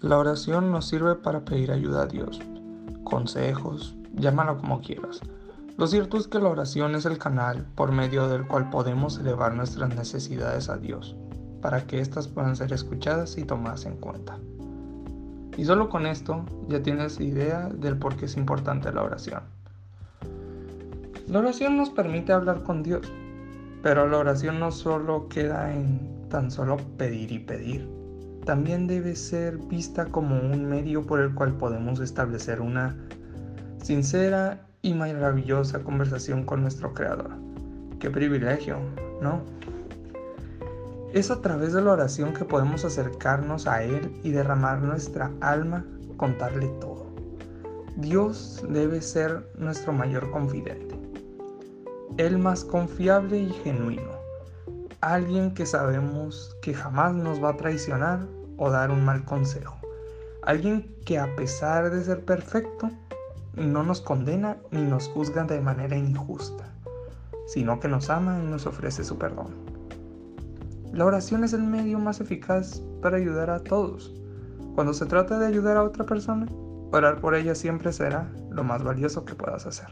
La oración nos sirve para pedir ayuda a Dios, consejos, llámalo como quieras. Lo cierto es que la oración es el canal por medio del cual podemos elevar nuestras necesidades a Dios, para que éstas puedan ser escuchadas y tomadas en cuenta. Y solo con esto ya tienes idea del por qué es importante la oración. La oración nos permite hablar con Dios, pero la oración no solo queda en tan solo pedir y pedir, también debe ser vista como un medio por el cual podemos establecer una sincera y maravillosa conversación con nuestro Creador. Qué privilegio, ¿no? Es a través de la oración que podemos acercarnos a Él y derramar nuestra alma, contarle todo. Dios debe ser nuestro mayor confidente, el más confiable y genuino, alguien que sabemos que jamás nos va a traicionar o dar un mal consejo, alguien que a pesar de ser perfecto, no nos condena ni nos juzga de manera injusta, sino que nos ama y nos ofrece su perdón. La oración es el medio más eficaz para ayudar a todos. Cuando se trata de ayudar a otra persona, orar por ella siempre será lo más valioso que puedas hacer.